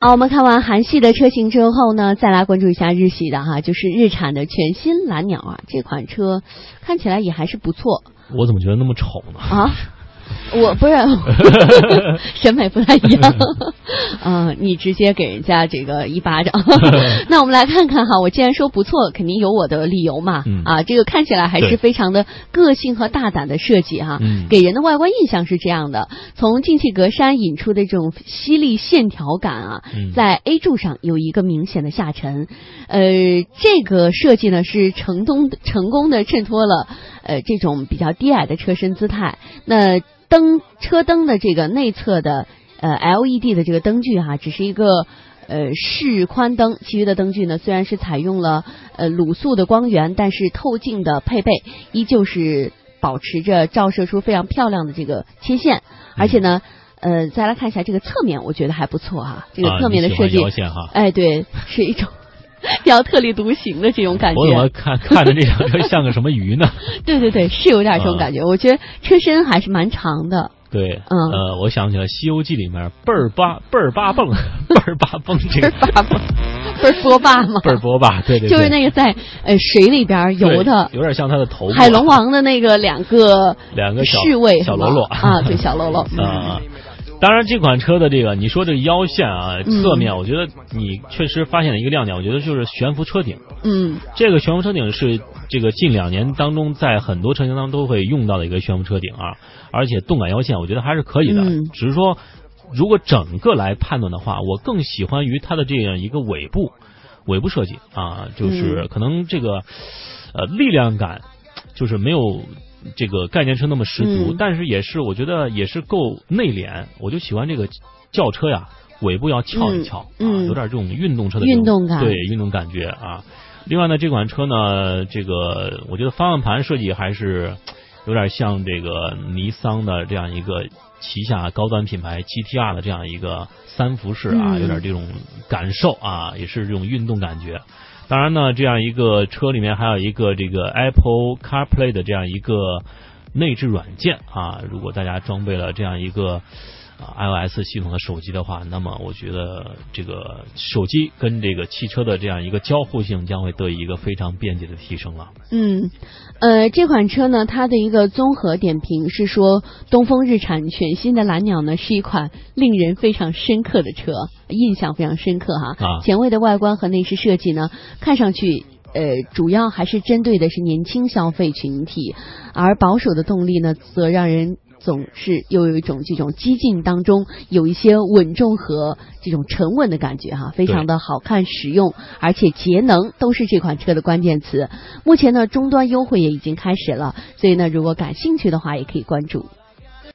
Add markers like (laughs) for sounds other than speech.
好，我们看完韩系的车型之后呢，再来关注一下日系的哈，就是日产的全新蓝鸟啊，这款车看起来也还是不错。我怎么觉得那么丑呢？啊？我不是 (laughs) 审美不太一样，嗯，你直接给人家这个一巴掌。(laughs) 那我们来看看哈，我既然说不错，肯定有我的理由嘛。啊，这个看起来还是非常的个性和大胆的设计哈，给人的外观印象是这样的：从进气格栅引出的这种犀利线条感啊，在 A 柱上有一个明显的下沉。呃，这个设计呢是成功成功的衬托了呃这种比较低矮的车身姿态。那灯车灯的这个内侧的呃 LED 的这个灯具哈，只是一个呃示宽灯，其余的灯具呢虽然是采用了呃卤素的光源，但是透镜的配备依旧是保持着照射出非常漂亮的这个切线，而且呢呃再来看一下这个侧面，我觉得还不错哈，这个侧面的设计，哎对，是一种。(laughs) 比较特立独行的这种感觉，我怎么看看着这辆车像个什么鱼呢？(laughs) 对对对，是有点这种感觉。我觉得车身还是蛮长的。对，嗯，呃，我想起了《西游记》里面倍儿八倍儿八蹦 (laughs) 倍儿八蹦这个八蹦倍儿波霸吗？倍儿波霸，对对，就是那个在呃水里边游的，有点像他的头。海龙王的那个两个两个侍卫小喽啰啊，对小喽啰啊。当然，这款车的这个你说这个腰线啊，侧面，我觉得你确实发现了一个亮点，我觉得就是悬浮车顶。嗯，这个悬浮车顶是这个近两年当中在很多车型当中都会用到的一个悬浮车顶啊，而且动感腰线我觉得还是可以的。只是说，如果整个来判断的话，我更喜欢于它的这样一个尾部尾部设计啊，就是可能这个呃力量感就是没有。这个概念车那么十足，但是也是我觉得也是够内敛。我就喜欢这个轿车呀，尾部要翘一翘，啊，有点这种运动车的运动感，对运动感觉啊。另外呢，这款车呢，这个我觉得方向盘设计还是有点像这个尼桑的这样一个旗下高端品牌 GTR 的这样一个三辐式啊，有点这种感受啊，也是这种运动感觉。当然呢，这样一个车里面还有一个这个 Apple CarPlay 的这样一个内置软件啊，如果大家装备了这样一个。iOS 系统的手机的话，那么我觉得这个手机跟这个汽车的这样一个交互性将会得以一个非常便捷的提升了。嗯，呃，这款车呢，它的一个综合点评是说，东风日产全新的蓝鸟呢是一款令人非常深刻的车，印象非常深刻哈。啊，前卫的外观和内饰设计呢，看上去呃，主要还是针对的是年轻消费群体，而保守的动力呢，则让人。总是又有一种这种激进当中有一些稳重和这种沉稳的感觉哈，非常的好看、实用，而且节能都是这款车的关键词。目前呢，终端优惠也已经开始了，所以呢，如果感兴趣的话，也可以关注。